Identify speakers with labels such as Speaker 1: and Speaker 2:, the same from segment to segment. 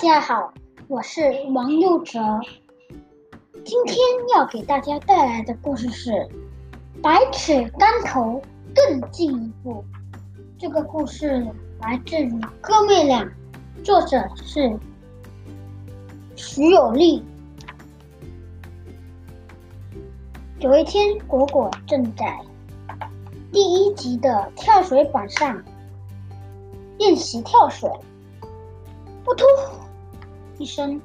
Speaker 1: 大家好，我是王佑哲。今天要给大家带来的故事是《百尺竿头更进一步》。这个故事来自于《哥妹俩》，作者是徐有利。有一天，果果正在第一集的跳水板上练习跳水。扑通一声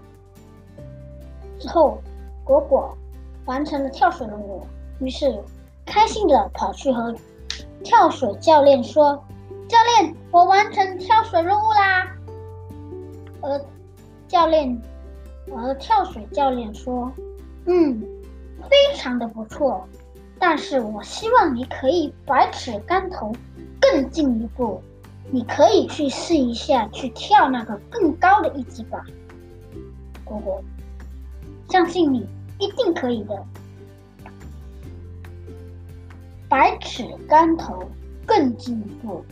Speaker 1: 之后，果果完成了跳水任务，于是开心的跑去和跳水教练说：“教练，我完成跳水任务啦！”而教练，而跳水教练说：“嗯，非常的不错，但是我希望你可以百尺竿头，更进一步。”你可以去试一下，去跳那个更高的一级吧，果果，相信你一定可以的。百尺竿头更进一步，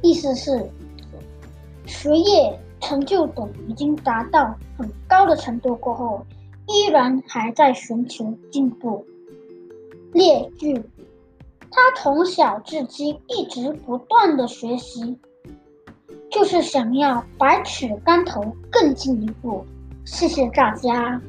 Speaker 1: 意思是学业成就等已经达到很高的程度过后，依然还在寻求进步。列句：他从小至今一直不断的学习。就是想要百尺竿头更进一步。谢谢大家。